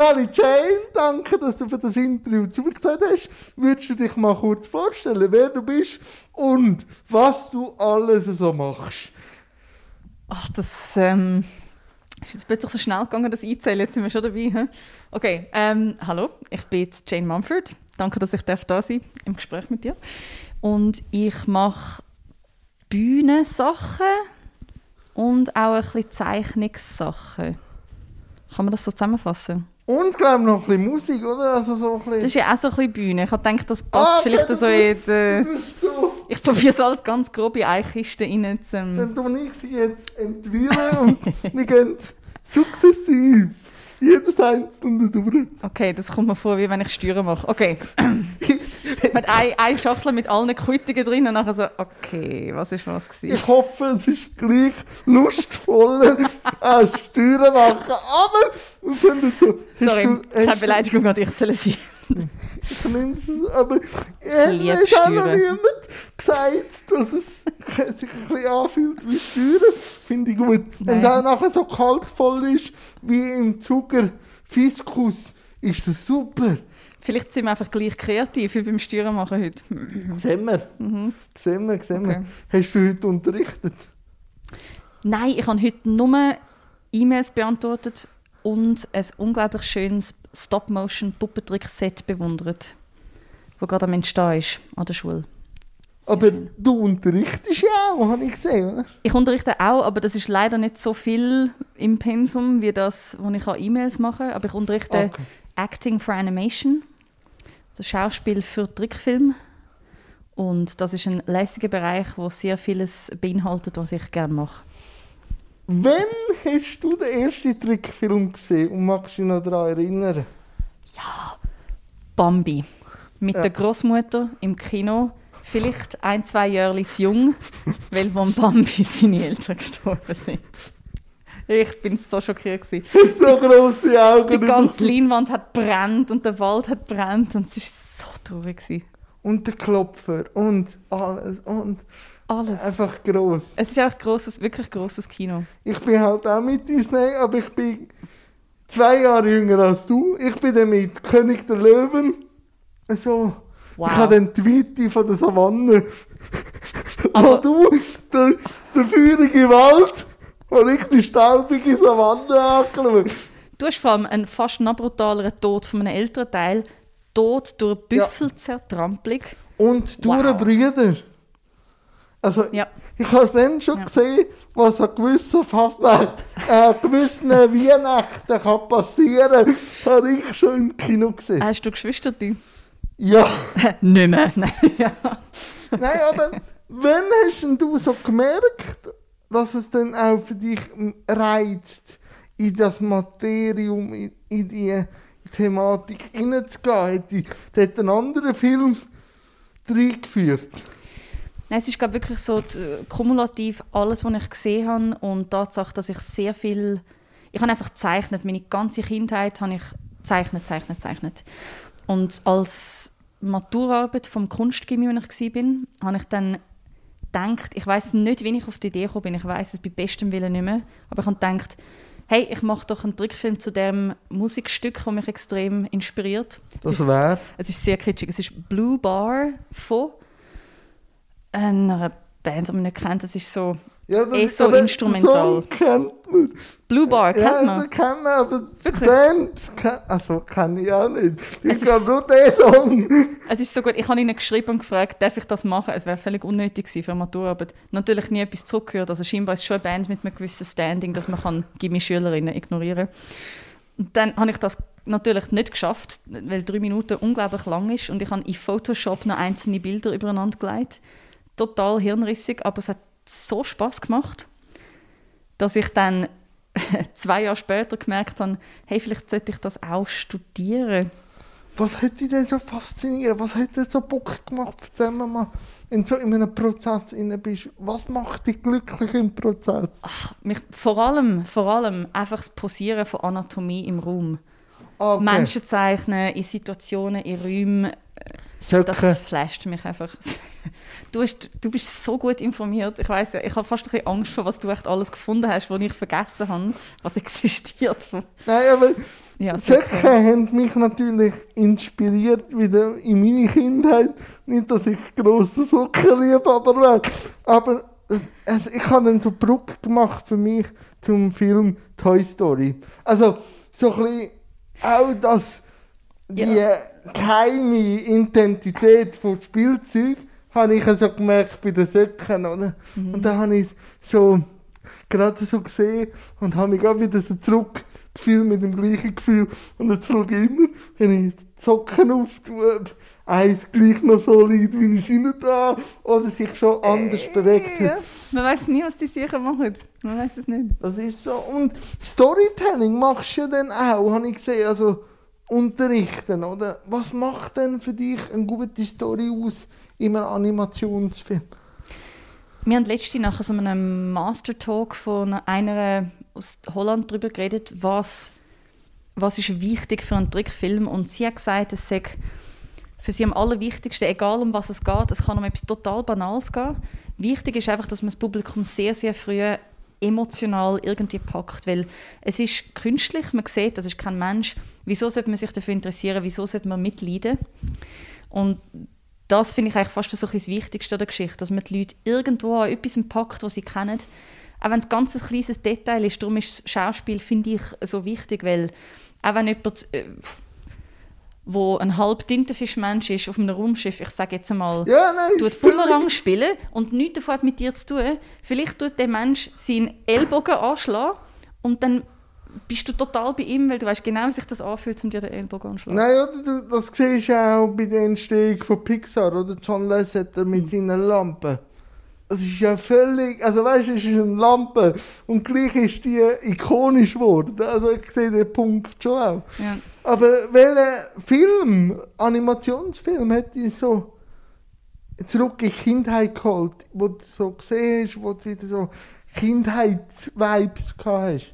Sally Jane, danke, dass du für das Interview zugesagt hast. Würdest du dich mal kurz vorstellen, wer du bist und was du alles so machst? Ach, das ähm, ist jetzt plötzlich so schnell gegangen, das einzählen. Jetzt sind wir schon dabei. He? Okay, ähm, hallo, ich bin Jane Mumford. Danke, dass ich da sein darf im Gespräch mit dir. Und ich mache Bühnensachen und auch ein bisschen Zeichnungssachen. Kann man das so zusammenfassen? Und glaube noch ein bisschen Musik, oder? Also so ein bisschen... Das ist ja auch so ein bisschen Bühne. Ich habe gedacht, das passt ah, vielleicht so in die... So. Ich probiere es alles ganz grob in eine Kiste rein zu... Dann tue ich sie jetzt entwirren und wir gehen sukzessiv jedes einzelne durch. Okay, das kommt mir vor, wie wenn ich Steuern mache. Okay. mit eine, eine Schachtel mit allen Quittungen drin und nachher so, okay, was ist was gewesen? Ich hoffe, es ist gleich lustvoller als Steuern machen, aber so, Sorry, du, keine Beleidigung an dich sollen sein. ich nehme es, aber es hat auch noch niemand gesagt, dass es sich ein bisschen anfühlt wie Steuern. Finde ich gut. Wenn es auch nachher so kaltvoll ist wie im Zucker Fiskus, ist das super. Vielleicht sind wir einfach gleich kreativ wie beim Steuern machen heute. Sehen wir. Mhm. Sehen wir, sehen wir. Okay. Hast du heute unterrichtet? Nein, ich habe heute nur E-Mails beantwortet und ein unglaublich schönes Stop-Motion-Puppentrick-Set bewundert, das gerade am Entstehen ist an der Schule. Sehr aber schön. du unterrichtest ja auch, habe ich gesehen, oder? Ich unterrichte auch, aber das ist leider nicht so viel im Pensum, wie das, wo ich E-Mails mache. Aber ich unterrichte okay. Acting for Animation, also Schauspiel für Trickfilm. Und das ist ein lässiger Bereich, der sehr vieles beinhaltet, was ich gerne mache. Wann hast du den ersten Trickfilm gesehen und magst dich noch daran erinnern? Ja, Bambi. Mit ja. der Großmutter im Kino. Vielleicht ein, zwei Jahre zu jung, weil von Bambi seine Eltern gestorben sind. Ich bin so schockiert. Gewesen. So große Augen. Die ganze Leinwand hat brennt und der Wald hat brennt und es war so traurig. Gewesen. Und der Klopfer und alles und alles. Einfach gross. Es ist auch grosses, wirklich grosses Kino. Ich bin halt auch mit Disney, aber ich bin zwei Jahre jünger als du. Ich bin dann mit König der Löwen. So. Wow. Ich habe die Weite von der Savanne. Aber und du, der, der feurige Wald, und ich die staubige Savanne angeschaut. Du hast vor allem einen fast noch brutaleren Tod von einem älteren Teil. Tod durch Büffelzertrampelung. Und durch wow. Brüder. Also, ja. ich habe dann schon ja. gesehen, was an gewissen Fastnacht, äh, gewissen Weihnachten kann passieren kann. habe ich schon im Kino gesehen. Hast du Geschwister? Ja. Nicht mehr. Nein, ja. Nein, aber wann hast du so gemerkt, dass es dann auch für dich reizt, in das Materium, in, in die Thematik hineinzugehen? Hat ein anderer Film reingeführt? Nein, es ist glaube wirklich so die, kumulativ alles, was ich gesehen habe und die Tatsache, dass ich sehr viel, ich habe einfach gezeichnet, meine ganze Kindheit habe ich zeichnet, zeichnet, zeichnet. Und als Maturarbeit vom Kunstgymnasium, wo ich war, habe ich dann gedacht, ich weiß nicht, wie ich auf die Idee gekommen bin, ich weiß es bei bestem Willen nicht mehr, aber ich habe gedacht, hey, ich mache doch einen Trickfilm zu dem Musikstück, das mich extrem inspiriert. Das wäre? Es ist sehr kitschig. Es ist Blue Bar von einer Band, die man nicht kennt. Das ist so ja, das eh so instrumental. Song kennt man. Blue Bar kennt ja, man? Ja, kennt man, aber Wirklich? Band, also kenne ich auch nicht. Ich glaube nur den Song. Es ist so gut, ich habe ihnen geschrieben und gefragt, darf ich das machen? Es wäre völlig unnötig gewesen für eine Maturarbeit. Natürlich nie etwas zurückgehört, also scheinbar ist es schon eine Band mit einem gewissen Standing, dass man kann Gimmi-Schülerinnen ignorieren kann. Und dann habe ich das natürlich nicht geschafft, weil drei Minuten unglaublich lang ist und ich habe in Photoshop noch einzelne Bilder übereinander gelegt total hirnrissig, aber es hat so Spaß gemacht, dass ich dann zwei Jahre später gemerkt habe, hey, vielleicht sollte ich das auch studieren. Was hat dich denn so fasziniert? Was hat dir so Bock gemacht? Erzähl mir mal, wenn du so in einem Prozess inne bist, was macht dich glücklich im Prozess? Ach, mich, vor, allem, vor allem einfach das Posieren von Anatomie im Raum. Okay. Menschen zeichnen in Situationen, in Räumen, Söcke. Das flasht mich einfach. Du, hast, du bist so gut informiert. Ich weiß ja, ich habe fast ein bisschen Angst vor, was du echt alles gefunden hast, was ich vergessen habe, was existiert. Nein, aber Ja, Söcke haben mich natürlich inspiriert wieder in meine Kindheit. Nicht, dass ich grosse Sockenliebe aber wäre. Aber es, ich habe dann so Brücke gemacht für mich zum Film Toy Story. Also so ein bisschen auch das, die Ja. geheime Identität von Spielzeug habe ich also gemerkt bei den Söcken, oder? Und da habe ich so gerade so gesehen und habe mich auch wieder so zurückgefühlt mit dem gleichen Gefühl. Und jetzt schaue ich immer, wenn ich die Socken auftue, eins gleich noch so liegt, wie ich es da oder sich schon anders bewegt Ja. hat. Man weiß nie, was die sicher machen. Man weiß es nicht. Das ist so. Und Storytelling machst du ja dann auch, habe ich gesehen. Also unterrichten, oder? Was macht denn für dich eine gute Story aus in einem Animationsfilm? Wir haben letzte nach so einem Master Talk von einer aus Holland darüber geredet, was, was ist wichtig für einen Trickfilm. Und sie hat gesagt, es sei für sie am allerwichtigsten, egal um was es geht, es kann um etwas total Banales gehen. Wichtig ist einfach, dass man das Publikum sehr, sehr früh emotional irgendwie packt, weil es ist künstlich, man sieht, das ist kein Mensch. Wieso sollte man sich dafür interessieren, wieso sollte man mitleiden? Und das finde ich eigentlich fast so das Wichtigste an der Geschichte, dass man die Leute irgendwo an etwas packt, was sie kennen. Auch wenn es ganz ein kleines Detail ist, darum ist das Schauspiel, finde ich, so wichtig, weil auch wenn jemand, äh, wo ein halb Tintenfischmensch ist auf einem Raumschiff, ich sage jetzt einmal, Ja, nein. tut Bullerang spielen und nichts davon hat mit dir zu tun, vielleicht tut der Mensch seinen Ellbogen anschlagen und dann bist du total bei ihm, weil du weißt genau, wie sich das anfühlt, um dir den Ellbogen anzuschlagen. Nein, oder? Du, das siehst du auch bei der Entstehung von Pixar, oder? John Lasseter mit Mhm. seinen Lampen. Das ist ja völlig, also weißt du, es ist eine Lampe und gleich ist die ikonisch geworden. Also ich sehe den Punkt schon auch. Ja. Aber welcher Film, Animationsfilm, hat dich so zurück in die Kindheit geholt, wo du so gesehen hast, wo du wieder so Kindheitsvibes hast?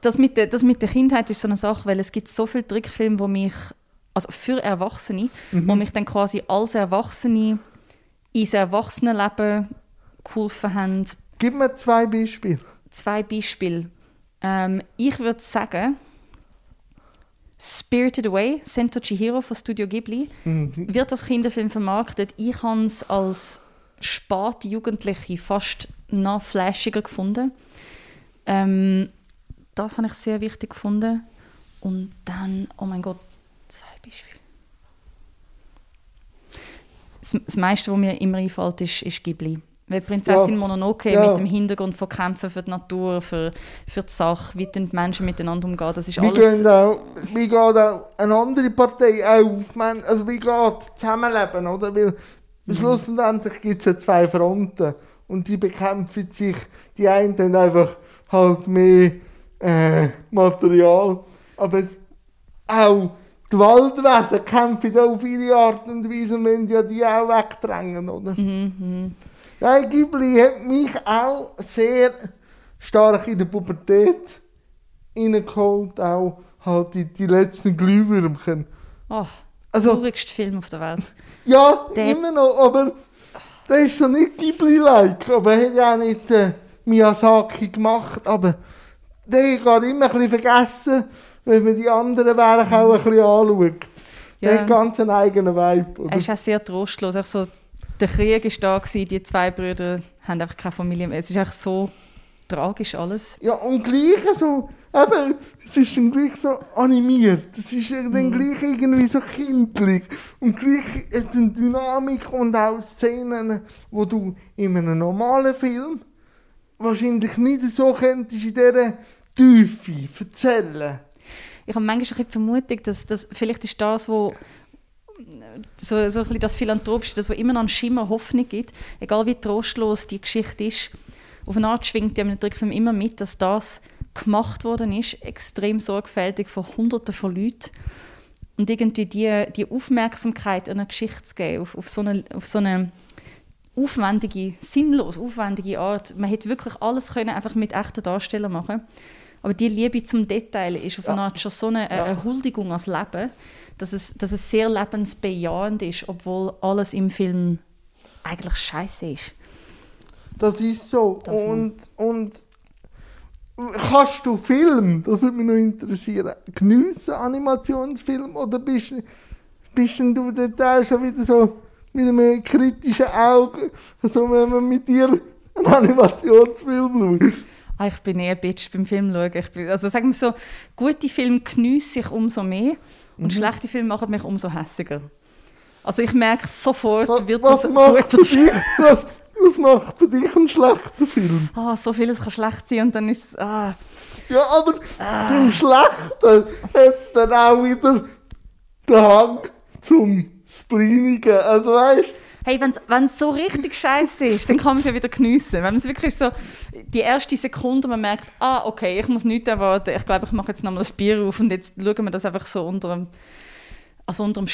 das mit, der, das mit der Kindheit ist so eine Sache, weil es gibt so viele Trickfilme, wo mich, also für Erwachsene, wo mich dann quasi als Erwachsene ins Erwachsenenleben geholfen haben. Gib mir zwei Beispiele. Zwei Beispiele. Ähm, ich würde sagen, Spirited Away, Sento Chihiro von Studio Ghibli, wird als Kinderfilm vermarktet. Ich habe es als späte Jugendliche fast noch flashiger gefunden. Ähm, das habe ich sehr wichtig gefunden. Und dann, oh mein Gott, zwei Beispiele. Das, das meiste, was mir immer einfällt, ist, ist Ghibli. Weil Prinzessin Ja. Mononoke Ja. mit dem Hintergrund von Kämpfen für die Natur, für, für die Sache, wie die Menschen miteinander umgehen, das ist Wie, alles... auch, wie geht auch eine andere Partei auf, Men- also wie geht Zusammenleben, oder? Weil schlussendlich gibt es ja zwei Fronten und die bekämpfen sich, die einen haben einfach halt mehr äh, Material, aber es, auch die Waldwesen kämpfen auf ihre Art und Weise und wollen ja die auch wegdrängen, oder? Mhm, Nein, Ghibli hat mich auch sehr stark in der Pubertät reingeholt, auch halt die, die letzten Glühwürmchen. Oh, Also- traurigste Film auf der Welt. Ja, Der- immer noch, aber der ist so nicht Ghibli-like, aber er hat ja auch nicht äh, Miyazaki gemacht, aber der geht immer ein bisschen vergessen, wenn man die anderen Werke auch ein bisschen anschaut. Der Ja. hat ganz einen eigenen Vibe. Oder? Er ist auch sehr trostlos. Auch so, der Krieg war da, gewesen, die zwei Brüder haben einfach keine Familie mehr. Es ist einfach so tragisch alles. Ja, und gleich so, eben, es ist dann gleich so animiert. Es ist dann gleich irgendwie so kindlich. Und gleich hat eine Dynamik und auch Szenen, wo du in einem normalen Film wahrscheinlich nicht so könntest in dieser Tiefe erzählen. Ich habe manchmal ein bisschen die Vermutung, dass das vielleicht ist das, wo so, so ein bisschen das Philanthropische, das, was immer noch einen Schimmer Hoffnung gibt, egal wie trostlos die Geschichte ist, auf eine Art schwingt ja im Trickfilm immer mit, dass das gemacht worden ist, extrem sorgfältig von Hunderten von Leuten und irgendwie die, die Aufmerksamkeit einer Geschichte zu geben, auf, auf so eine, auf so eine aufwendige, sinnlos aufwendige Art. Man hätte wirklich alles können einfach mit echten Darstellern machen aber die Liebe zum Detail ist auf eine Ja. Art schon so eine, Ja. eine Huldigung ans Leben, dass es, dass es sehr lebensbejahend ist, obwohl alles im Film eigentlich scheiße ist. Das ist so. Das und, und kannst du Film, das würde mich noch interessieren, geniessen, Animationsfilm, oder bist, bist du dort auch schon wieder so mit einem kritischen Auge, so wenn man mit dir einen Animationsfilm schaut? Ah, ich bin eher ein Bitch beim Film schauen. Ich bin, also sagen wir so, gute Filme geniesse ich umso mehr und Mhm. schlechte Filme machen mich umso hässiger. Also ich merke sofort, Was, wird was das macht gut dich, was, was macht für dich einen schlechten Film? Ah, so vieles kann schlecht sein und dann ist es, ah, Ja, aber Ah. beim Schlechten hat es dann auch wieder den Hang zum Spleenigen. Also weißt Hey, wenn es so richtig scheiße ist, dann kann man es ja wieder geniessen. Wenn es wirklich so die erste Sekunde, man merkt, ah, okay, ich muss nichts erwarten, ich glaube, ich mache jetzt nochmal das Bier auf und jetzt schauen wir das einfach so unter dem, also unter dem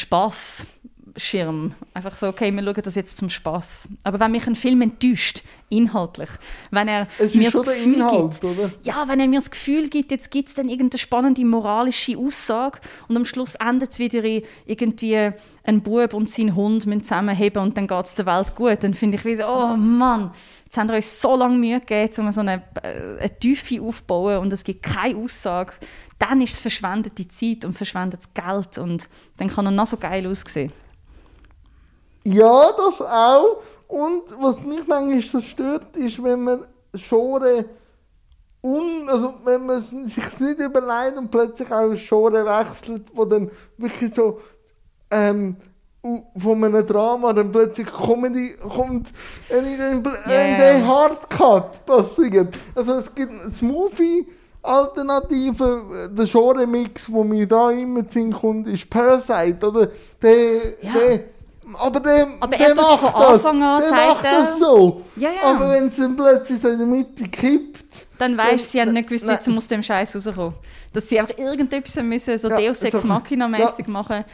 Spaßschirm. Einfach so, okay, wir schauen das jetzt zum Spaß. Aber wenn mich ein Film enttäuscht, inhaltlich, wenn er es mir ist schon das der Gefühl Inhalt, gibt, oder? ja, wenn er mir das Gefühl gibt, jetzt gibt es dann irgendeine spannende moralische Aussage und am Schluss endet es wieder in irgendwie ein Bub und sein Hund müssen zusammenheben und dann geht es der Welt gut, dann finde ich wie so, oh Mann, jetzt haben wir uns so lange Mühe gegeben, um so eine, äh, eine Tiefe aufzubauen und es gibt keine Aussage, dann ist es verschwendete Zeit und verschwendetes Geld und dann kann er noch so geil aussehen. Ja, das auch. Und was mich manchmal so stört, ist, wenn man Genre un, also wenn man es sich nicht überlegt und plötzlich auch ein Genre wechselt, wo dann wirklich so ähm, von einem Drama dann plötzlich Comedy kommt, ein, ja. ein Hardcut passiert. Also es gibt Smoothie Alternative, der Genre-Mix, wo mir da immer Sinn kommt, ist Parasite, oder? Der, Ja. der, aber der, Aber der er macht von das, Anfang an, der macht er. das so. Ja, ja. Aber wenn es dann plötzlich so in der Mitte kippt, Dann weißt du, sie haben nicht gewusst, wie sie aus dem Scheiß rauskommen. Dass sie einfach irgendetwas müssen, so Ja, Deus Ex so- Machina-mäßig machen.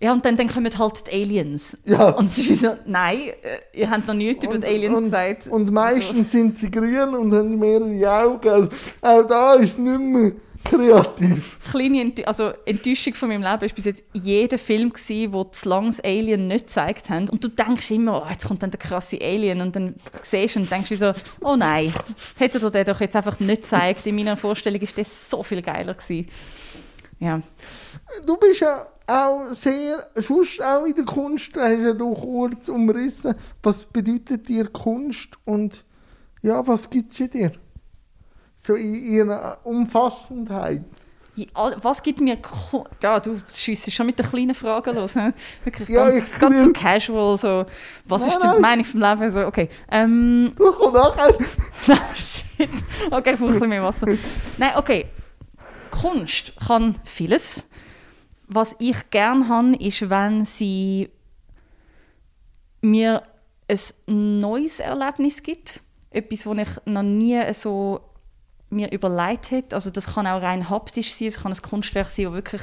Ja, und dann, dann kommen halt die Aliens. Ja. Und es ist so, nein, äh, ihr habt noch nichts über die Aliens und, gesagt. Und meistens sind sie grün und haben mehrere Augen. Also auch da ist nicht mehr kreativ. kleine Enttäuschung, also Enttäuschung von meinem Leben ist bis jetzt jeder Film gewesen, wo zu lange das Alien nicht gezeigt haben. Und du denkst immer, oh, jetzt kommt dann der krasse Alien und dann siehst du und denkst wie so, oh nein, hätte er den doch jetzt einfach nicht gezeigt. In meiner Vorstellung ist das so viel geiler gewesen. Ja. Du bist ja auch sehr, sonst auch in der Kunst, hast ja du kurz umrissen. Was bedeutet dir Kunst und ja, was gibt es in dir? So in ihrer Umfassendheit. Was gibt mir... Ko ja, du schiessest schon mit den kleinen Fragen los. He? Wirklich Ja, ganz, ich ganz so casual. So, was Nein, ist die nein. Meinung vom Leben? So, okay. Ähm, Du kommst nachher. Oh, shit. Okay, ich brauche ein bisschen mehr Wasser. Nein, okay. Kunst kann vieles. Was ich gerne habe, ist, wenn sie mir ein neues Erlebnis gibt. Etwas, das ich noch nie so mir überlegt hätte. Also das kann auch rein haptisch sein. Es kann ein Kunstwerk sein, das wirklich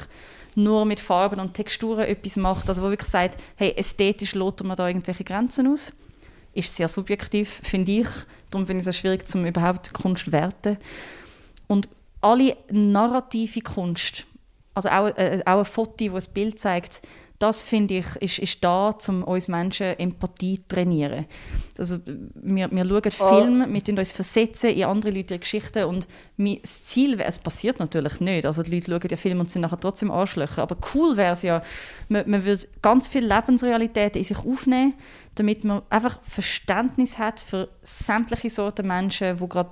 nur mit Farben und Texturen etwas macht. Also wo wirklich sagt, hey, ästhetisch lotet man da irgendwelche Grenzen aus ist sehr subjektiv, finde ich. Darum finde ich es auch schwierig, zum überhaupt Kunst zu werten. Und alle narrative Kunst, also auch, äh, auch ein Foto, das ein Bild zeigt, das finde ich, ist, ist da, um uns Menschen Empathie zu trainieren. Also, wir, wir schauen Filme, wir tun uns versetzen in andere Leute ihre Geschichten und mi- das Ziel wäre, es passiert natürlich nicht, also die Leute schauen ja Filme und sind nachher trotzdem Arschlöcher, aber cool wäre es ja, man, man würde ganz viele Lebensrealitäten in sich aufnehmen, damit man einfach Verständnis hat für sämtliche Sorten Menschen, die gerade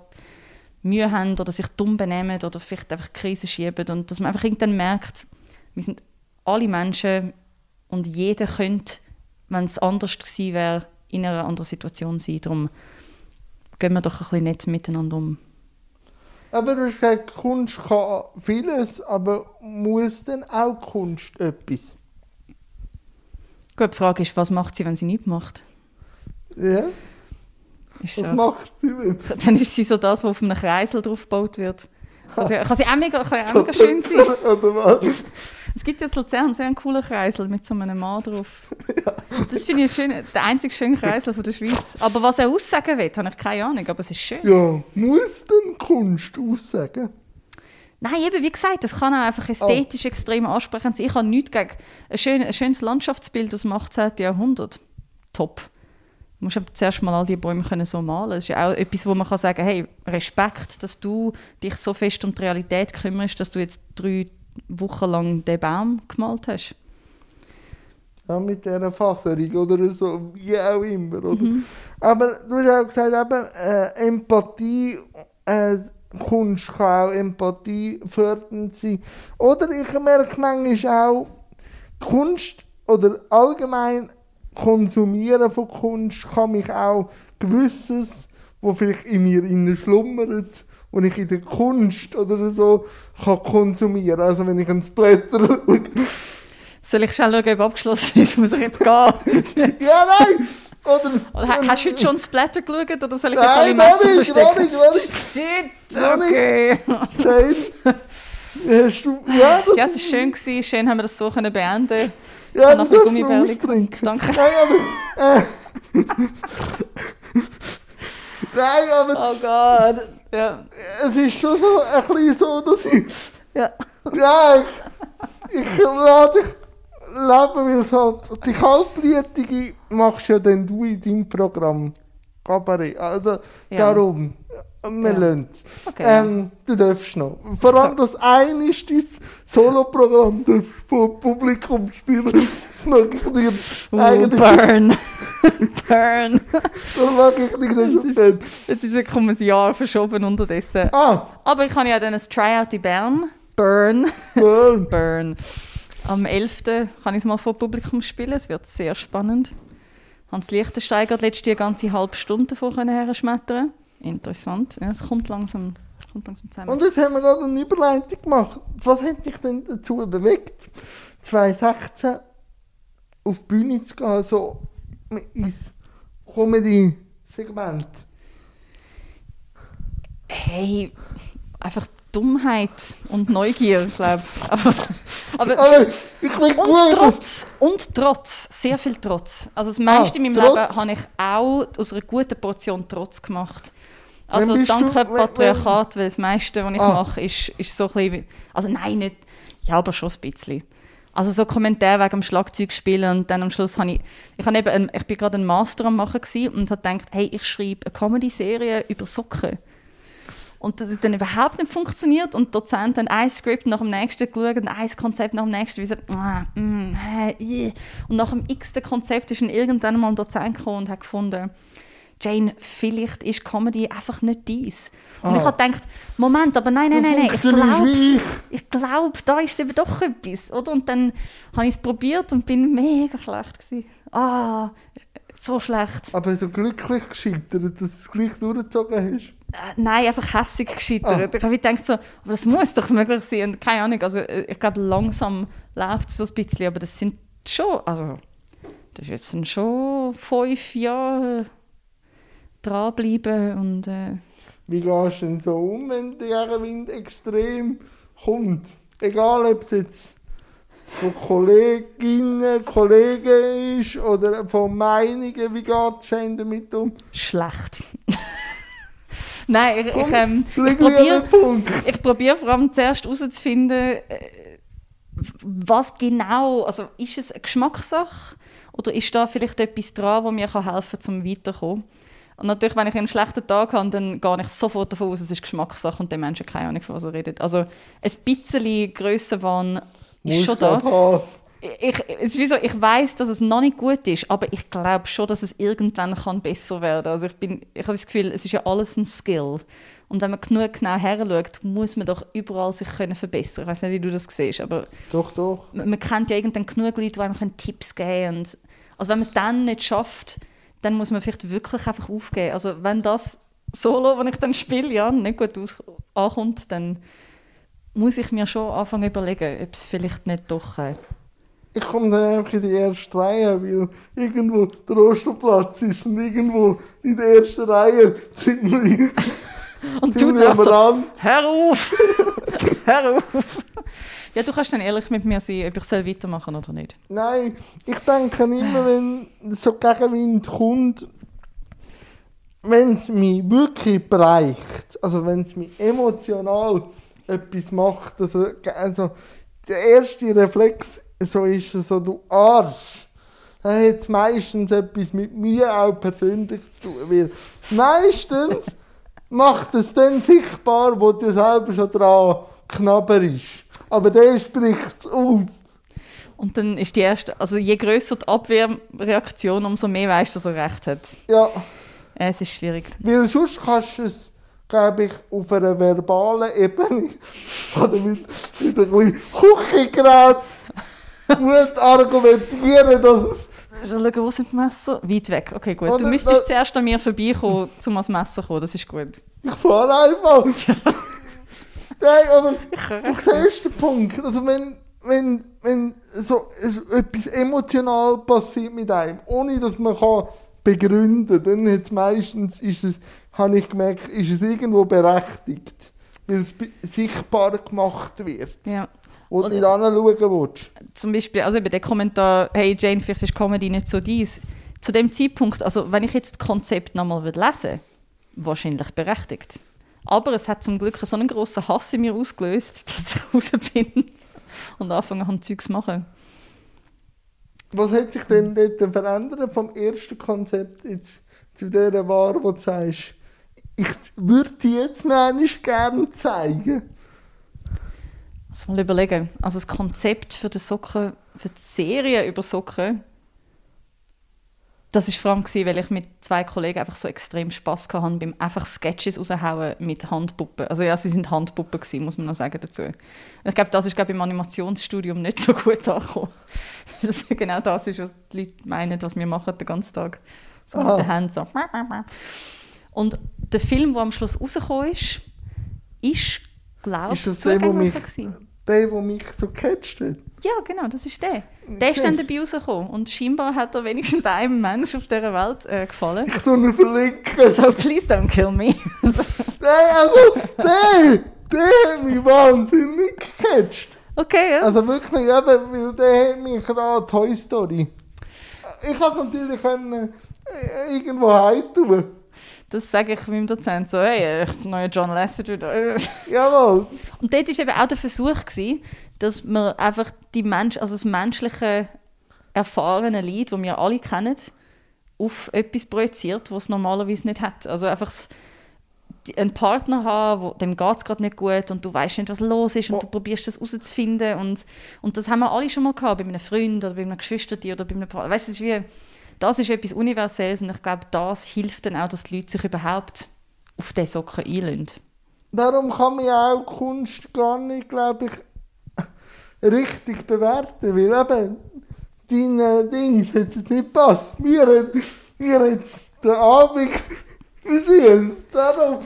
Mühe haben oder sich dumm benehmen oder vielleicht einfach Krisen schieben. Und dass man einfach irgendwann merkt, wir sind alle Menschen und jeder könnte, wenn es anders gewesen wäre, in einer anderen Situation sein. Darum gehen wir doch ein bisschen nett miteinander um. Aber du hast gesagt, Kunst kann vieles, aber muss denn auch Kunst etwas? Gut, die Frage ist, was macht sie, wenn sie nichts macht? Ja? Ist Was so, macht sie denn? dann ist sie so das, was auf einem Kreisel drauf gebaut wird. Sie, kann sie auch mega, kann auch mega schön sein. Oder was? Es gibt jetzt Luzern einen sehr coolen Kreisel mit so einem Mann drauf. Das finde ich schön, der einzige schöne Kreisel von der Schweiz. Aber was er aussagen will, habe ich keine Ahnung, aber es ist schön. Ja, muss denn Kunst aussagen? Nein, eben, wie gesagt, das kann auch einfach ästhetisch extrem ansprechend sein. Ich habe nichts gegen ein, schön, ein schönes Landschaftsbild aus dem 18. Jahrhundert. Top. Du musst aber zuerst mal all die Bäume können so malen. Das ist ja auch etwas, wo man kann sagen hey, Respekt, dass du dich so fest um die Realität kümmerst, dass du jetzt drei Wochen lang den Baum gemalt hast. Ja, mit dieser Fasserung oder so, wie auch immer. Oder? Mhm. Aber du hast auch gesagt, eben, äh, Empathie, äh, Kunst kann auch Empathie fördernd sein. Oder ich merke manchmal auch, Kunst oder allgemein Konsumieren von Kunst kann mich auch gewisses, wo vielleicht in mir innen schlummert, und ich in der Kunst oder so kann konsumieren. Also wenn ich ans Blätter Soll ich schnell schauen, ob abgeschlossen ist? Muss ich jetzt gehen? ja, nein! Oder, oder hast du heute schon das Blätter geschaut oder soll ich jetzt alle Messer verstecken? Nein, nein, Shit, okay. Jane, hast du... Ja, das ja, es war schön. Gewesen. Schön haben wir das so können beenden Ja, du darfst noch austrinken. Danke. Nein, aber... Äh, nein, aber... Oh Gott. Ja. Es ist schon so ein bisschen so, dass ich... Ja. Ja, ich, ich lade dich leben, weil es halt... Die Kaltblütige machst ja dann du in deinem Programm. Kabarett. Also, ja. darum... Wir ja. lassen okay. ähm, Du darfst noch. Vor allem das eine ist dein Solo-Programm, du vom Publikum spielen. Das mag ich dir uh, eigentlich. Burn! Burn! das mag ich schon jetzt, jetzt ist wirklich um ein Jahr verschoben unterdessen. Ah. Aber ich habe ja dann ein Tryout in Bern. Burn! Burn! Burn! Am 11. kann ich es mal vor Publikum spielen. Es wird sehr spannend. Hans Lichtensteiger hat letzte ganze halbe Stunde davor herschmettern Interessant. Ja, es kommt langsam, kommt langsam zusammen. Und jetzt haben wir gerade eine Überleitung gemacht. Was hat dich denn dazu bewegt, 2016 auf die Bühne zu gehen, so ins Comedy-Segment? Hey, einfach Dummheit und Neugier, glaube ich. Aber, aber, aber ich und, gut. Trotz, und Trotz, sehr viel Trotz. Also das meiste ah, in meinem trotz. Leben habe ich auch aus einer guten Portion Trotz gemacht. Also danke du, Patriarchat, weil das meiste, was ich ah. mache, ist, ist so ein bisschen... Also nein, nicht... Ja, aber schon ein bisschen. Also so Kommentare wegen dem Schlagzeug spielen und dann am Schluss habe ich... Ich, habe eben ich bin gerade einen Master am machen und habe gedacht, hey, ich schreibe eine Comedy-Serie über Socken. Und das hat dann überhaupt nicht funktioniert und der Dozent hat ein Skript nach dem nächsten geschaut und ein Konzept nach dem nächsten, wie so, ah, mm, äh, und nach dem x-ten Konzept ist dann irgendwann mal ein Dozent gekommen und hat gefunden, Jane, vielleicht ist Comedy einfach nicht dies. Und ah. ich habe gedacht, Moment, aber nein, nein, nein, nein, ich glaube, ich glaube, da ist eben doch etwas, oder? Und dann habe ich es probiert und bin mega schlecht gewesen. Ah, so schlecht. Aber so glücklich gescheitert, dass du es gleich durchgezogen hast? Äh, nein, einfach hässig gescheitert. Ah. Ich habe gedacht so, aber das muss doch möglich sein. Und keine Ahnung, also äh, ich glaube, langsam läuft es so ein bisschen, aber das sind schon, also das ist jetzt schon fünf Jahre dranbleiben und... Äh, Wie gehst du denn so um, wenn der Wind extrem kommt? Egal, ob es jetzt von Kolleginnen, Kollegen ist oder von Meinungen, wie geht es damit um? Schlecht. Nein, ich, ich, ähm, ich probiere probier vor allem zuerst herauszufinden, was genau, also ist es eine Geschmackssache oder ist da vielleicht etwas dran, das mir helfen kann, zum weiterzukommen? Und natürlich, wenn ich einen schlechten Tag habe, dann gehe ich sofort davon aus, es ist Geschmackssache und die Menschen keine Ahnung, von was er redet. Also ein bisschen Grössenwahn ist schon da. Ich, es ist wie so, ich weiß, dass es noch nicht gut ist, aber ich glaube schon, dass es irgendwann kann besser werden kann. Also ich, bin, ich habe das Gefühl, es ist ja alles ein Skill. Und wenn man genug genau her schaut, muss man doch überall sich können verbessern. Ich weiß nicht, wie du das siehst, aber doch, doch. Man, man kennt ja irgendwann genug Leute, die einem Tipps geben können. Also wenn man es dann nicht schafft, dann muss man vielleicht wirklich einfach aufgeben. Also wenn das Solo, das ich dann spiele, ja, nicht gut aus ankommt, dann muss ich mir schon anfangen überlegen, ob es vielleicht nicht doch... Äh ich komme dann einfach in die erste Reihe, weil irgendwo der Osterplatz ist und irgendwo in der ersten Reihe ziemlich... und du dann so, hör auf! hör auf! Ja, du kannst dann ehrlich mit mir sein, ob ich soll weitermachen oder nicht. Nein, ich denke immer, wenn so Gegenwind kommt, wenn es mich wirklich bereicht, also wenn es mich emotional etwas macht, also, also der erste Reflex so ist so, du Arsch, dann hat es meistens etwas mit mir auch persönlich zu tun. Weil meistens macht es dann sichtbar, wo du selber schon dran knabber ist. Aber der spricht es aus. Und dann ist die erste, also je größer die Abwehrreaktion, umso mehr weißt du, dass er recht hat. Ja, Es ist schwierig. weil sonst kannst du es, glaube ich, auf einer verbalen Ebene oder mit, mit ein bisschen Küchengerät gut argumentieren, dass es Schau, schauen, wo sind die Messer? Weit weg. Okay, gut. Oder Du müsstest zuerst an mir vorbeikommen, um ans Messer zu kommen. Das ist gut. Ich fahre einfach. Nein, aber der erste Punkt, also wenn, wenn, wenn so, so etwas emotional passiert mit einem, ohne dass man kann begründen kann, dann hat's meistens, ist es, habe ich gemerkt, ist es irgendwo berechtigt, weil es sichtbar gemacht wird, Ja. du Und- nicht anschauen willst. Zum Beispiel, also eben der Kommentar, hey Jane, vielleicht ist Comedy nicht so dies. Zu dem Zeitpunkt, also wenn ich jetzt das Konzept nochmal lesen würde, wahrscheinlich berechtigt. Aber es hat zum Glück so einen grossen Hass in mir ausgelöst, dass ich raus bin und angefangen habe, Zeugs zu machen. Was hat sich denn dort verändert vom ersten Konzept jetzt zu der Ware, wo du sagst, ich würde die jetzt noch gerne zeigen? Also mal überlegen. Also das Konzept für die Socken, für die Serie über Socken, das war vor allem, gewesen, weil ich mit zwei Kollegen einfach so extrem Spass hatte beim einfach Sketches raushauen mit Handpuppen. Also ja, sie sind Handpuppen gewesen, muss man noch sagen dazu. Und ich glaube, das ist glaube ich, im Animationsstudium nicht so gut angekommen. Das genau das ist, was die Leute meinen, was wir machen den ganzen Tag. So Aha. mit den Händen so. Und der Film, der am Schluss rausgekommen ist, ist, glaube ich, zugänglicher gewesen. Der, wo mich so gecatcht hat? Ja, genau, das ist der. Der ist dann dabei rausgekommen. Und scheinbar hat er wenigstens einem Mensch auf dieser Welt äh, gefallen. Ich tue ihn verlinken. So, please don't kill me. Nein, also, der, der hat mich wahnsinnig gecatcht. okay, ja. Also wirklich eben, weil der hat mich an Toy Story. Ich konnte natürlich können, äh, irgendwo heimtun. Das sage ich meinem Dozent so, hey, äh, der neue John Lasseter. da. Jawohl. Und dort war eben auch der Versuch, gewesen, dass man einfach die Mensch, also das menschliche, erfahrene Lied, das wir alle kennen, auf etwas projiziert, was es normalerweise nicht hat. Also einfach einen Partner haben, wo, dem geht es gerade nicht gut und du weißt nicht, was los ist und Oh. du probierst das herauszufinden. Und, und das haben wir alle schon mal gehabt, bei einem Freund oder bei einem Geschwisterchen oder bei einem Partner. Weißt du, das ist wie, das ist etwas Universelles und ich glaube, das hilft dann auch, dass die Leute sich überhaupt auf diese Socken einlösen. Darum kann man ja auch Kunst gar nicht, glaube ich, richtig bewerten. Weil eben, deine Dings hat jetzt nicht gepasst. Mir hat, mir hat den Abend.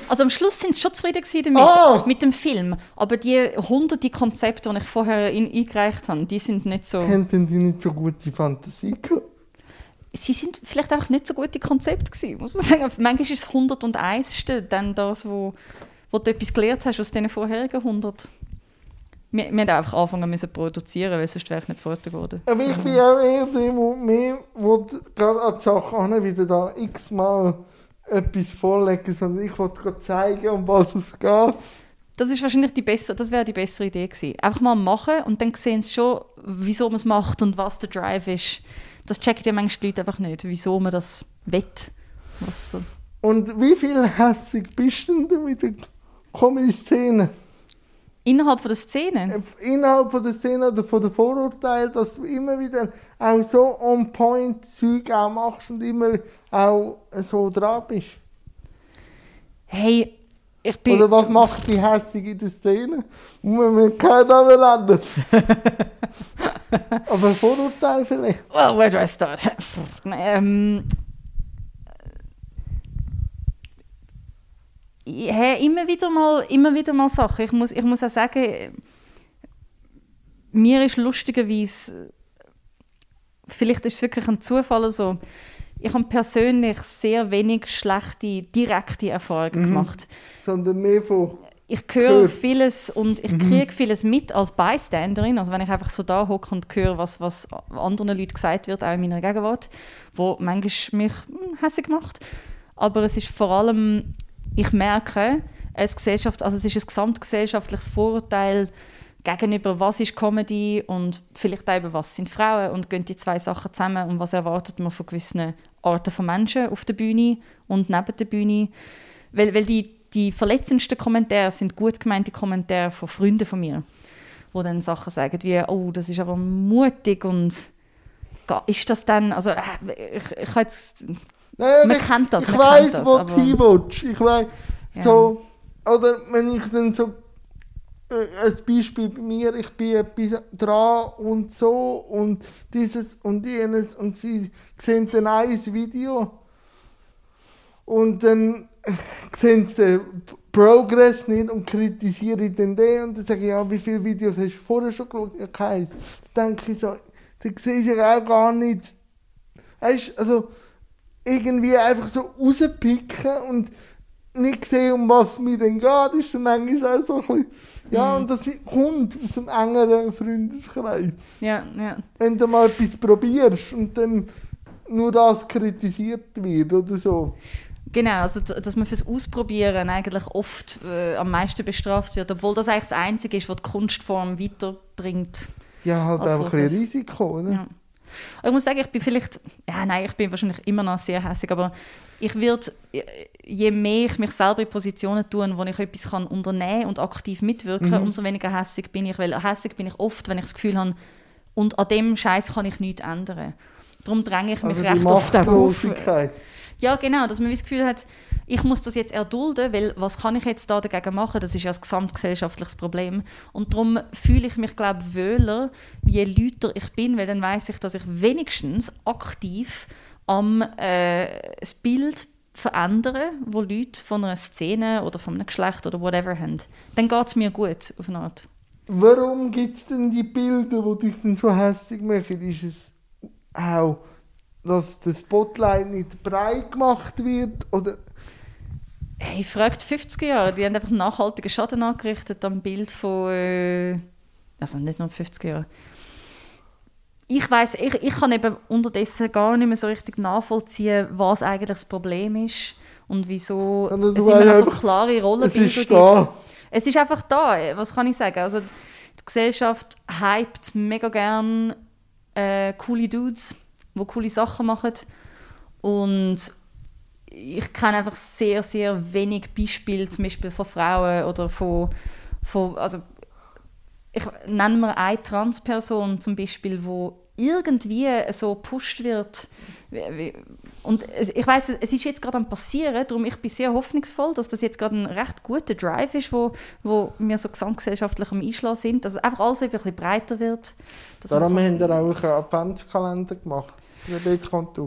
Also am Schluss sind sie schon zufrieden damit, Ah! mit dem Film. Aber die hunderte Konzepte, die ich vorher in, eingereicht habe, die sind nicht so... Haben denn die nicht so gute Fantasie gehabt? Sie sind vielleicht einfach nicht so gute Konzepte gewesen, muss man sagen. Manchmal ist das 101. dann das, wo, wo du etwas gelernt hast aus den vorherigen 100. Wir, wir haben einfach anfangen müssen zu produzieren, weil sonst wäre ich nicht fertig geworden. Aber ich bin auch eher der, der mehr gerade an die Sache hin, wieder da x-mal etwas vorlegen, sondern ich wollte gerade zeigen, um was es geht. Das ist wahrscheinlich die bessere, das wäre die bessere Idee gewesen. Einfach mal machen und dann sehen sie schon, wieso man es macht und was der Drive ist. Das checken ja manchmal die Leute einfach nicht, wieso man das will. So. Und wie viel hässig bist denn du mit der Comedy-Szene? Innerhalb von der Szene? Äh, Innerhalb von der Szene oder von der Vorurteil, dass du immer wieder auch so on-point Zeug auch machst und immer auch so dran bist? Hey, ich bin... Oder was macht die hässig in der Szene? Muss man keinen Namen nennen. Aber Vorurteil vielleicht. Well, where do I start? Ähm, ja, immer wieder mal, immer wieder mal Sachen. Ich muss, ich muss auch sagen, mir ist lustigerweise, vielleicht ist es wirklich ein Zufall so, ich habe persönlich sehr wenig schlechte, direkte Erfahrungen gemacht. Sondern mehr von. Ich höre vieles und ich kriege vieles mit als Bystanderin. Also wenn ich einfach so da hocke und höre, was, was anderen Leuten gesagt wird, auch in meiner Gegenwart, wo manchmal mich hm, hässlich macht. Aber es ist vor allem, ich merke, es, Gesellschaft, also es ist ein gesamtgesellschaftliches Vorurteil, gegenüber was ist Comedy und vielleicht auch über was sind Frauen und gehen die zwei Sachen zusammen und was erwartet man von gewissen Arten von Menschen auf der Bühne und neben der Bühne. Weil, weil die, die verletzendsten Kommentare sind gut gemeinte Kommentare von Freunden von mir, wo dann Sachen sagen wie, oh, das ist aber mutig und ist das dann, also äh, ich, ich jetzt, naja, man ich, kennt das, ich man weiss, kennt das, wo aber- willst. Ich weiß, Ja. so, oder wenn ich dann so, äh, ein Beispiel bei mir, ich bin etwas dran und so und dieses und jenes und sie sehen dann ein Video und dann sehen sie den Progress nicht und kritisieren dann den und dann sage ich, ja, wie viele Videos hast du vorher schon geschaut? Ja, keins. Dann denke ich so, dann siehst du ja auch gar nicht, weißt also irgendwie einfach so rauspicken und nicht sehen, um was es mir denn geht, ist dann manchmal auch so ein bisschen, ja, und das kommt aus einem engeren Freundeskreis. ja, ja. Wenn du mal etwas probierst und dann nur das kritisiert wird oder so. Genau, also dass man fürs Ausprobieren eigentlich oft äh, am meisten bestraft wird, obwohl das eigentlich das Einzige ist, was die Kunstform weiterbringt. Ja, halt Also einfach ein Risiko, oder? Ja. Ich muss sagen, ich bin vielleicht, ja nein, ich bin wahrscheinlich immer noch sehr hässig, aber ich werde, je mehr ich mich selber in Positionen tue, wo ich etwas kann unternehmen und aktiv mitwirken, Mhm. umso weniger hässig bin ich, weil hässig bin ich oft, wenn ich das Gefühl habe, und an dem Scheiß kann ich nichts ändern. Darum dränge ich mich Also recht oft auch auf. Machtlosigkeit. Ja, genau, dass man das Gefühl hat, ich muss das jetzt erdulden, weil was kann ich jetzt da dagegen machen? Das ist ja ein gesamtgesellschaftliches Problem. Und darum fühle ich mich, glaube ich, wohler, je lauter ich bin, weil dann weiß ich, dass ich wenigstens aktiv am äh, das Bild verändere, wo Leute von einer Szene oder von einem Geschlecht oder whatever haben. Dann geht es mir gut, auf eine Art. Warum gibt es denn die Bilder, die dich dann so hässlich machen? Ist es auch, dass der Spotlight nicht breit gemacht wird? Oder Hey, fragt 50er Jahre, die haben einfach nachhaltigen Schaden angerichtet am Bild von, äh, also nicht nur 50er Jahre. Ich weiß, ich, ich kann eben unterdessen gar nicht mehr so richtig nachvollziehen, was eigentlich das Problem ist und wieso Sondern es immer so klare es Rollenbilder ist gibt. da. Es ist einfach da. Was kann ich sagen? Also die Gesellschaft hypt mega gern äh, coole Dudes, die coole Sachen machen und ich kenne einfach sehr, sehr wenig Beispiele, zum Beispiel von Frauen oder von, von also ich nenne mir eine Transperson zum Beispiel, wo irgendwie so gepusht wird. Und ich weiß, es ist jetzt gerade am passieren, darum ich bin sehr hoffnungsvoll, dass das jetzt gerade ein recht guter Drive ist, wo, wo wir so gesamtgesellschaftlich am Einschlagen sind, dass es einfach alles ein bisschen breiter wird. Darum haben wir auch einen Adventskalender gemacht. Bekannt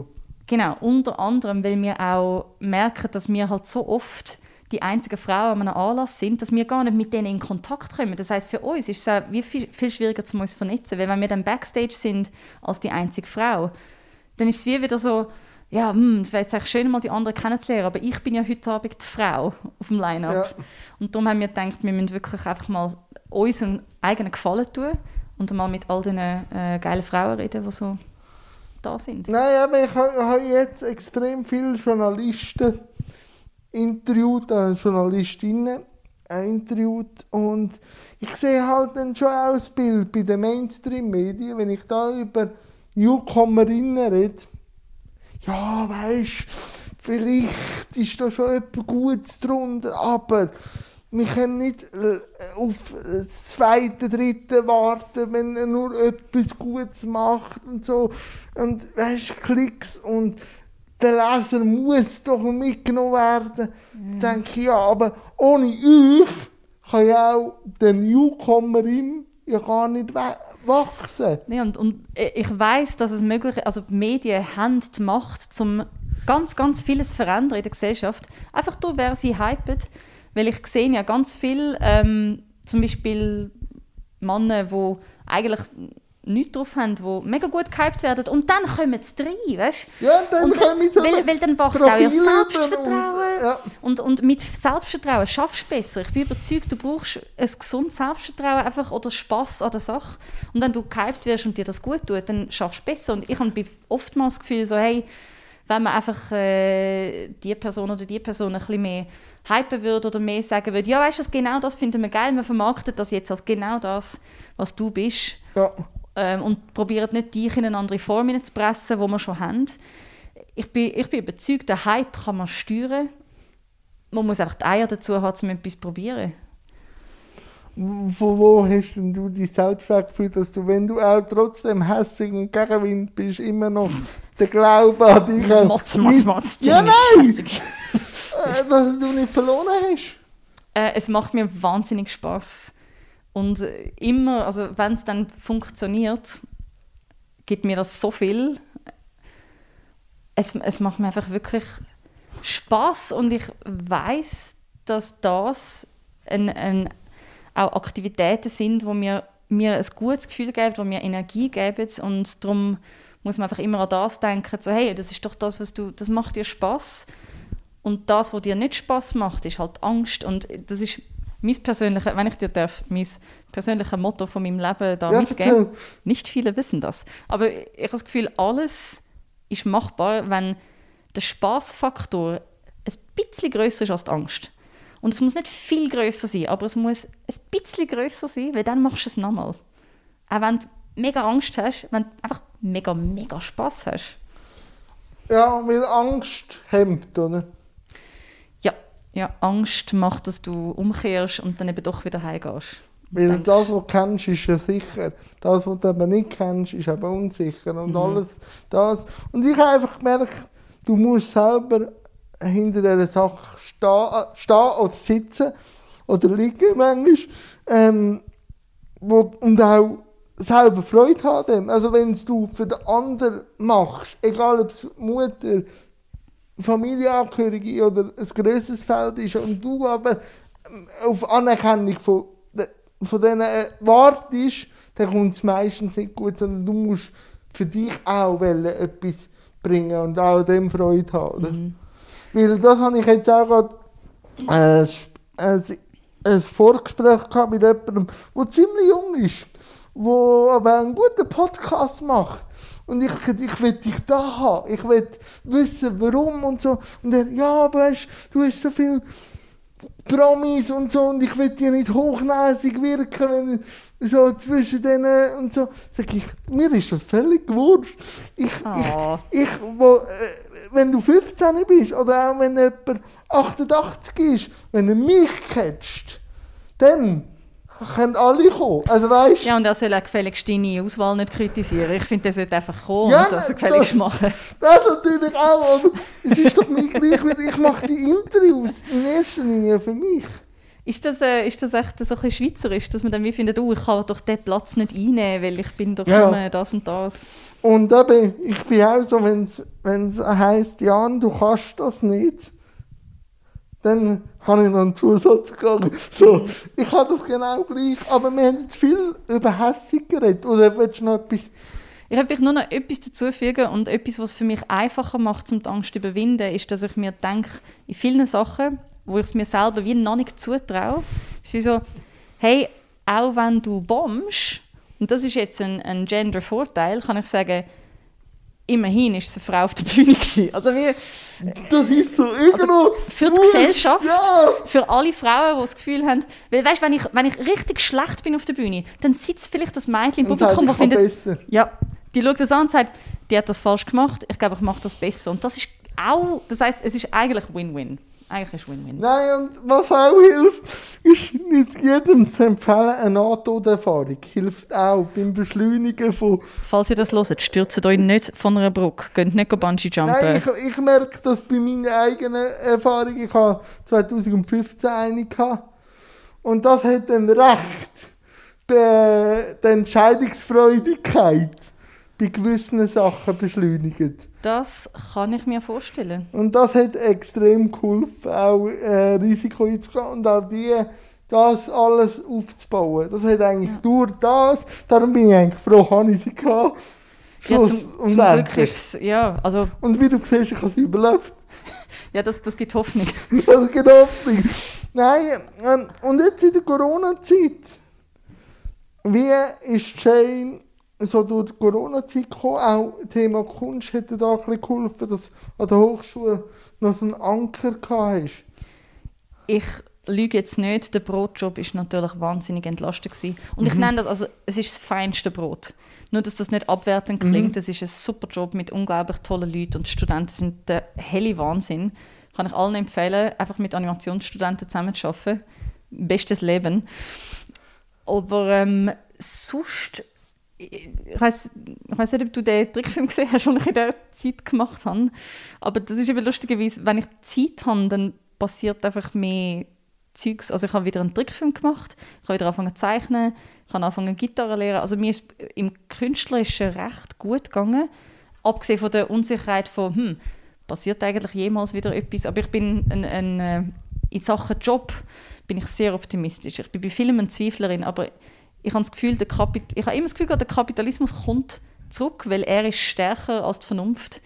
Genau, unter anderem, weil wir auch merken, dass wir halt so oft die einzigen Frauen an einem Anlass sind, dass wir gar nicht mit denen in Kontakt kommen. Das heißt, für uns ist es auch viel, viel schwieriger, zu uns zu vernetzen, weil wenn wir dann Backstage sind als die einzige Frau, dann ist es wie wieder so, ja, hm, es wäre jetzt eigentlich schön, mal die anderen kennenzulernen, aber ich bin ja heute Abend die Frau auf dem Line-Up. Ja. Und darum haben wir gedacht, wir müssen wirklich einfach mal uns einen eigenen Gefallen tun und mal mit all den äh, geilen Frauen reden, die so da sind. Nein, aber ich ha- habe jetzt extrem viele Journalisten interviewt, äh, Journalistinnen äh, interviewt und ich sehe halt dann schon auch das Bild bei den Mainstream-Medien, wenn ich da über Newcomerinnen rede. Ja, weißt vielleicht ist da schon etwas Gutes drunter, aber wir können nicht äh, auf das zweite, dritte warten, wenn er nur etwas Gutes macht und so. Und weißt Klicks und der Leser muss doch mitgenommen werden. Da denke ich, ja, aber ohne euch kann ja auch der Newcomerin ja gar nicht wa- wachsen. Ja, und, und ich weiß, dass es möglich ist, also die Medien haben die Macht, um ganz, ganz vieles verändern in der Gesellschaft. Einfach durch, wer sie hypen. Weil ich sehe ja ganz viel, ähm, zum Beispiel Männer, die eigentlich nichts drauf haben, die mega gut gehypt werden und dann kommen sie rein, weißt Ja, und dann und kommen wir weil, weil dann wächst auch ihr Selbstvertrauen. und, ja. Und, und mit Selbstvertrauen schaffst du besser. Ich bin überzeugt, du brauchst ein gesundes Selbstvertrauen einfach oder Spass an der Sache. Und wenn du gehypt wirst und dir das gut tut, dann schaffst du besser. Und ich habe oftmals das Gefühl, so, hey, wenn man einfach äh, die Person oder die Person ein bisschen mehr hypen würde oder mehr sagen würde, ja, weißt du, genau das finden wir geil, wir vermarkten das jetzt als genau das, was du bist. Ja. Ähm, und probieren nicht, dich in eine andere Form zu pressen, die wir schon haben. Ich bin, ich bin überzeugt, der Hype kann man steuern. Man muss einfach die Eier dazu haben, um etwas zu probieren. Von wo hast denn du dich selbst gefühlt, dass du, wenn du auch trotzdem hässig und Gegenwind bist, immer noch den Glauben an dich? Motz, Motz, Motz, Ja, nein! Äh, dass du nicht verloren hast. Äh, es macht mir wahnsinnig Spaß und äh, immer, also wenn es dann funktioniert, gibt mir das so viel. Es, es macht mir einfach wirklich Spaß und ich weiß, dass das ein, ein, auch Aktivitäten sind, wo mir mir ein gutes Gefühl geben, wo mir Energie geben und darum muss man einfach immer an das denken, so hey, das ist doch das, was du, das macht dir Spaß und das, was dir nicht Spaß macht, ist halt Angst und das ist mein persönliches, wenn ich dir darf, mein persönliches Motto von meinem Leben da Ja, mitgeben. Nicht viele wissen das, aber ich habe das Gefühl, alles ist machbar, wenn der Spaßfaktor ein bisschen größer ist als die Angst. Und es muss nicht viel größer sein, aber es muss ein bisschen größer sein, weil dann machst du es nochmal. Auch wenn du mega Angst hast, wenn du einfach mega, mega Spaß hast. Ja, weil Angst hemmt, oder? Ja, ja, Angst macht, dass du umkehrst und dann eben doch wieder heimgehst. Weil Denk- das, was du kennst, ist ja sicher. Das, was du aber nicht kennst, ist eben unsicher. Und Mhm. alles das. Und ich habe einfach gemerkt, du musst selber hinter dieser Sache stehen, stehen oder sitzen oder liegen manchmal. Ähm, wo, und auch selber Freude haben. dem. Also wenn es du für den anderen machst, egal ob es Mutter, Familienangehörige oder ein grösseres Feld ist und du aber ähm, auf Anerkennung von, von denen wartest, dann kommt es meistens nicht gut, sondern du musst für dich auch etwas bringen und auch dem Freude haben. Oder? Weil das habe ich jetzt auch gerade sp- ein, ein Vorgespräch gehabt mit jemandem, der ziemlich jung ist, der aber einen guten Podcast macht. Und ich, ich will dich da haben. Ich will wissen, warum und so. Und er, ja, aber weißt, du hast so viel Promis und so und ich will dir nicht hochnäsig wirken, wenn so zwischen denen und so. Sag ich, mir ist das völlig wurscht. Ich, Ah. ich, ich, wo, äh, wenn du 15 bist oder auch wenn jemand 88 ist, wenn er mich catcht, dann können alle kommen. Also weißt Ja, und er soll auch gefälligst deine Auswahl nicht kritisieren. Ich finde, er sollte einfach kommen Ja, und das gefälligst das- machen. Das natürlich auch, aber es ist doch nicht gleich, weil ich mache die Interviews in erster Linie für mich. Ist das, äh, ist das echt so ein bisschen schweizerisch, dass man dann wie findet, oh, ich kann doch den Platz nicht einnehmen, weil ich bin doch Ja. nur das und das. Und eben, ich bin auch so, wenn es heisst, Jan, du kannst das nicht, dann habe ich noch einen Zusatz gegangen. So, ich habe das genau gleich, aber wir haben jetzt viel über Hässig geredet. Oder willst du noch etwas? Ich habe vielleicht nur noch etwas dazufügen und etwas, was es für mich einfacher macht, um die Angst zu überwinden, ist, dass ich mir denke, in vielen Sachen, wo ich es mir selber wie noch nicht zutraue, ist wie so, hey, auch wenn du bombst, und das ist jetzt ein, ein Gender-Vorteil, kann ich sagen, immerhin ist es eine Frau auf der Bühne gewesen. Also wie, Das ist so irgendwo. für die. Gesellschaft, Ja! für alle Frauen, die das Gefühl haben, weil weißt, wenn ich, wenn ich richtig schlecht bin auf der Bühne, dann sitzt vielleicht das Mädchen im Und Publikum, ich das findet, besser. ja, die schaut das an und sagt, die hat das falsch gemacht, ich glaube, ich mache das besser. Und das ist auch, das heißt, es ist eigentlich Win-Win. Eigentlich ist Win-Win. Nein, und was auch hilft, ist nicht jedem zu empfehlen, eine Nahtoderfahrung. Hilft auch beim Beschleunigen von. Falls ihr das hört, stürzt euch nicht von einer Brücke, geht nicht Bungee jumpen. Nein, ich, ich merke das bei meiner eigenen Erfahrung. Ich habe 2015 eine gehabt. Und das hat dann recht be- die Entscheidungsfreudigkeit bei gewissen Sachen beschleunigt. Das kann ich mir vorstellen. Und das hat extrem geholfen, auch äh, Risiko einzugehen und auch die, das alles aufzubauen. Das hat eigentlich durch das, darum bin ich eigentlich froh, habe ich sie gehabt. Ja, Schluss zum, und zum Glück ist ja, also, Und wie du siehst, ich habe es überlebt. ja, das, das gibt Hoffnung. Das geht Hoffnung. Nein, ähm, und jetzt in der Corona-Zeit, wie ist Jane so durch die Corona-Zeit gekommen. Auch Thema Kunst hätte da ein bisschen geholfen, dass an der Hochschule noch so einen Anker hast. Ich lüge jetzt nicht, der Brotjob ist natürlich wahnsinnig entlastend gewesen. Und ich nenne das, also es ist das feinste Brot. Nur, dass das nicht abwertend klingt, es ist ein super Job mit unglaublich tollen Leuten und die Studenten sind der helle Wahnsinn. Kann ich allen empfehlen, einfach mit Animationsstudenten zusammenzuarbeiten. Bestes Leben. Aber ähm, sonst, ich weiß ich nicht, ob du den Trickfilm gesehen hast, den ich in dieser Zeit gemacht habe. Aber das ist eben lustigerweise, wenn ich Zeit habe, dann passiert einfach mehr Zeugs. Also ich habe wieder einen Trickfilm gemacht, ich habe wieder angefangen zu zeichnen, ich habe angefangen Gitarre zu lernen. Also mir ist im Künstlerischen recht gut gegangen, abgesehen von der Unsicherheit von, hm, passiert eigentlich jemals wieder etwas? Aber ich bin ein, ein, äh, in Sachen Job bin ich sehr optimistisch. Ich bin bei vielen eine Zweiflerin, aber ich habe das Gefühl, der Kapit ich habe immer das Gefühl, der Kapitalismus kommt zurück, weil er ist stärker als die Vernunft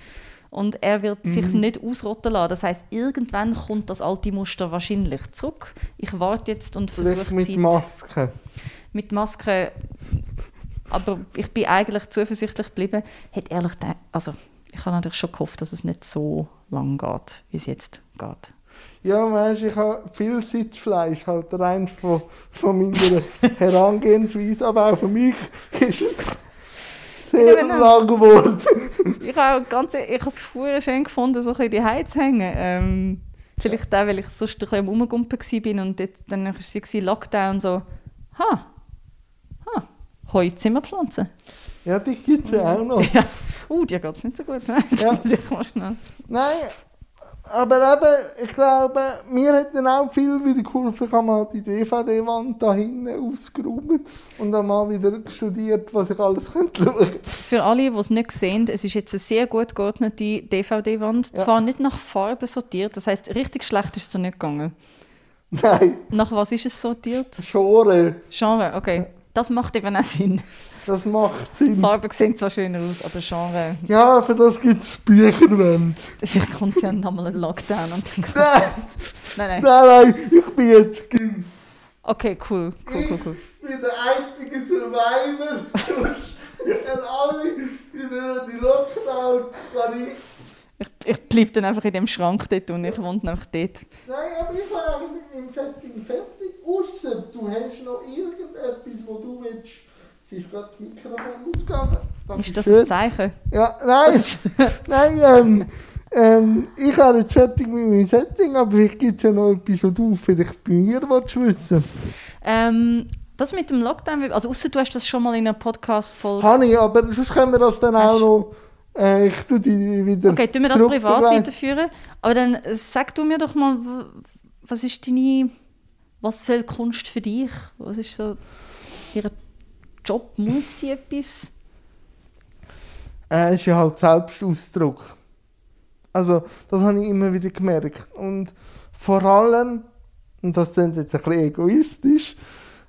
und er wird sich nicht ausrotten lassen. Das heißt, irgendwann kommt das alte Muster wahrscheinlich zurück. Ich warte jetzt und versuche mit Zeit Maske. mit Maske. Aber ich bin eigentlich zuversichtlich geblieben. Hätte ehrlich gedacht, also ich habe natürlich schon gehofft, dass es nicht so lang geht, wie es jetzt geht. Ja, weißt, ich habe viel Sitzfleisch, halt rein von, von meiner Herangehensweise, aber auch für mich ist es sehr Ja, genau. lang geworden. Ich habe ganz, ich habe es schön gefunden, so ein die Heiz zu hängen. Ähm, vielleicht auch, weil ich sonst ein bisschen am Rumgumpen war und jetzt, dann war es Lockdown so, ha, ha, Heu Zimmerpflanzen. Ja, die gibt es ja auch noch. Ja. Uh, dir geht es nicht so gut. ne? Ja. Nein, aber eben, ich glaube, mir hat dann auch viel wieder geholfen. Ich habe mal die DVD-Wand da hinten ausgeräumt und dann mal wieder studiert, was ich alles könnte schauen Für alle, die es nicht sehen, es ist jetzt eine sehr gut geordnete DVD-Wand. Ja. Zwar nicht nach Farbe sortiert, das heißt richtig schlecht ist es nicht gegangen. Nein, Nach was ist es sortiert? Schore, Genre, okay. Das macht eben auch Sinn. Das macht Sinn. Farben sehen zwar schöner aus, aber Genre. Ja, für das gibt es Bücherwände. Vielleicht kommt ja nochmal ein Lockdown und dann. Nein, Nein, nein. nein, nein, ich bin jetzt geimpft. Okay, cool, cool, cool, cool. Ich bin der einzige Survivor. Und alle wieder die Lockdown kann ich. Ich, ich bleibe dann einfach in dem Schrank dort und ich wohne einfach dort. Nein, aber ich war eigentlich dem Setting fertig. Ausser du hast noch irgendetwas, wo du willst. Es ist gerade das Mikrofon ausgegangen. Ist das schön. ein Zeichen? Ja, nein, nein, ähm, ähm, ich habe jetzt fertig mit meinem Setting, aber vielleicht gibt es ja noch etwas, was du vielleicht bei mir willst wissen Ähm, das mit dem Lockdown, also außer du hast das schon mal in einer Podcast-Folge. Habe ich, aber sonst können wir das dann auch Hast- noch. Äh, ich tue die wieder. Okay, tun wir das privat weiterführen. Aber dann äh, sag du mir doch mal, was ist deine, was soll Kunst für dich? Was ist so ihr Job? Muss sie etwas? Äh, es ist ja halt Selbstausdruck. Also, das habe ich immer wieder gemerkt. Und vor allem, und das klingt jetzt ein bisschen egoistisch,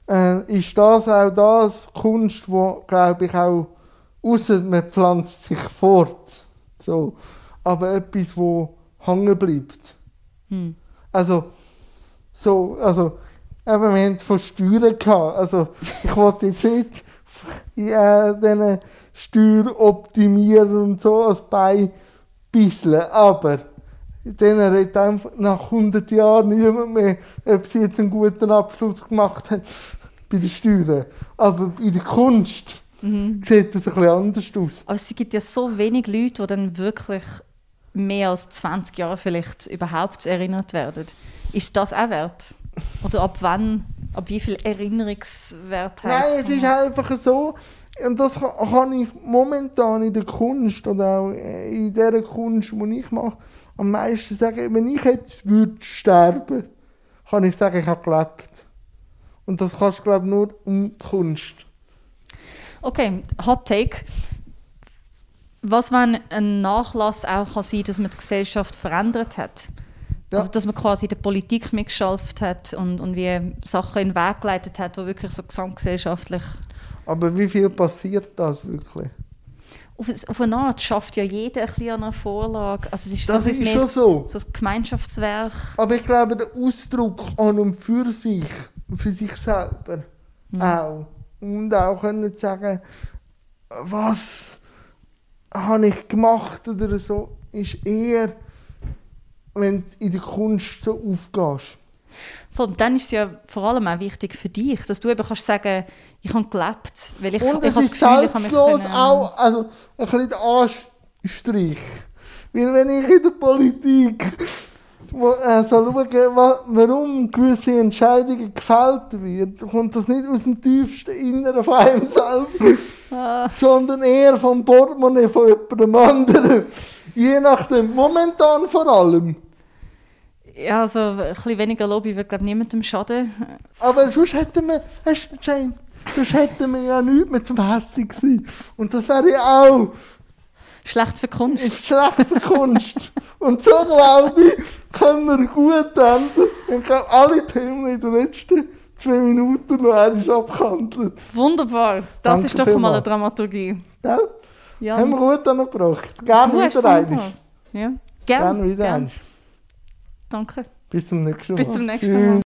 äh, ist das auch das Kunst, wo, glaube ich, auch, außer man pflanzt sich fort, so, aber etwas, wo hängen bleibt. Hm. Also, so, also, eben, wir haben es von Steuern gehabt. Also, ich wollte jetzt nicht ja, diese Steuer optimieren und so als Beibisseln, aber denen redet einfach nach 100 Jahren niemand mehr, ob sie jetzt einen guten Abschluss gemacht haben bei den Steuern. Aber in der Kunst Mhm. sieht das ein bisschen anders aus. Aber es gibt ja so wenig Leute, die dann wirklich mehr als 20 Jahre vielleicht überhaupt erinnert werden. Ist das auch wert? Oder ab wann, ab wie viel Erinnerungswert Nein, es ist einfach so, und das ka- kann ich momentan in der Kunst oder auch in der Kunst, die ich mache, am meisten sagen, wenn ich jetzt würde sterben, kann ich sagen, ich habe gelebt. Und das kannst du, glaube ich, nur in Kunst. Okay, Hot Take. Was, wenn ein Nachlass auch kann sein dass man die Gesellschaft verändert hat? Ja. Also, dass man quasi in der Politik mitgeschafft hat und, und wie Sachen in den Weg geleitet hat, die wirklich so gesamtgesellschaftlich. Aber wie viel passiert das wirklich? Auf, auf eine Art schafft ja jeder ein bisschen an einer Vorlage. Also, es ist Das so ist schon so. so ein Gemeinschaftswerk. Aber ich glaube, der Ausdruck an und für sich, für sich selber auch. Und auch können sagen, was habe ich gemacht oder so, ist eher, wenn du in der Kunst so aufgehst. Von dann ist es ja vor allem auch wichtig für dich, dass du eben kannst sagen, ich habe gelebt, weil ich, Und ich es habe das Gefühl, ich habe selbstlos auch, also ein bisschen Anstrich. Weil wenn ich in der Politik wo, äh, so schaue, wa- warum gewisse Entscheidungen gefällt werden, kommt das nicht aus dem tiefsten Inneren von einem selber, Ah, sondern eher vom Portemonnaie von jemandem anderen. Je nachdem, momentan vor allem. ja, also ein bisschen weniger Lobby wird glaube niemandem schaden. Aber sonst hätten wir, hast du, Jane, sonst hätten wir ja nichts mehr zum Hässig gewesen. Und das wäre ja auch Schlecht für Kunst. ist schlechte Kunst. Und so glaube ich, können wir gut enden. Ich glaube, alle Themen in den letzten zwei Minuten noch einmal abgehandelt. Wunderbar. Das Danke ist doch mal eine. Dramaturgie. Gell? Ja, Haben wir gut angebracht. Gerne wieder einmal. Ja. Gerne Gerne. wieder einmal. Danke. Bis zum nächsten Mal. Bis zum nächsten Tschüss. Mal.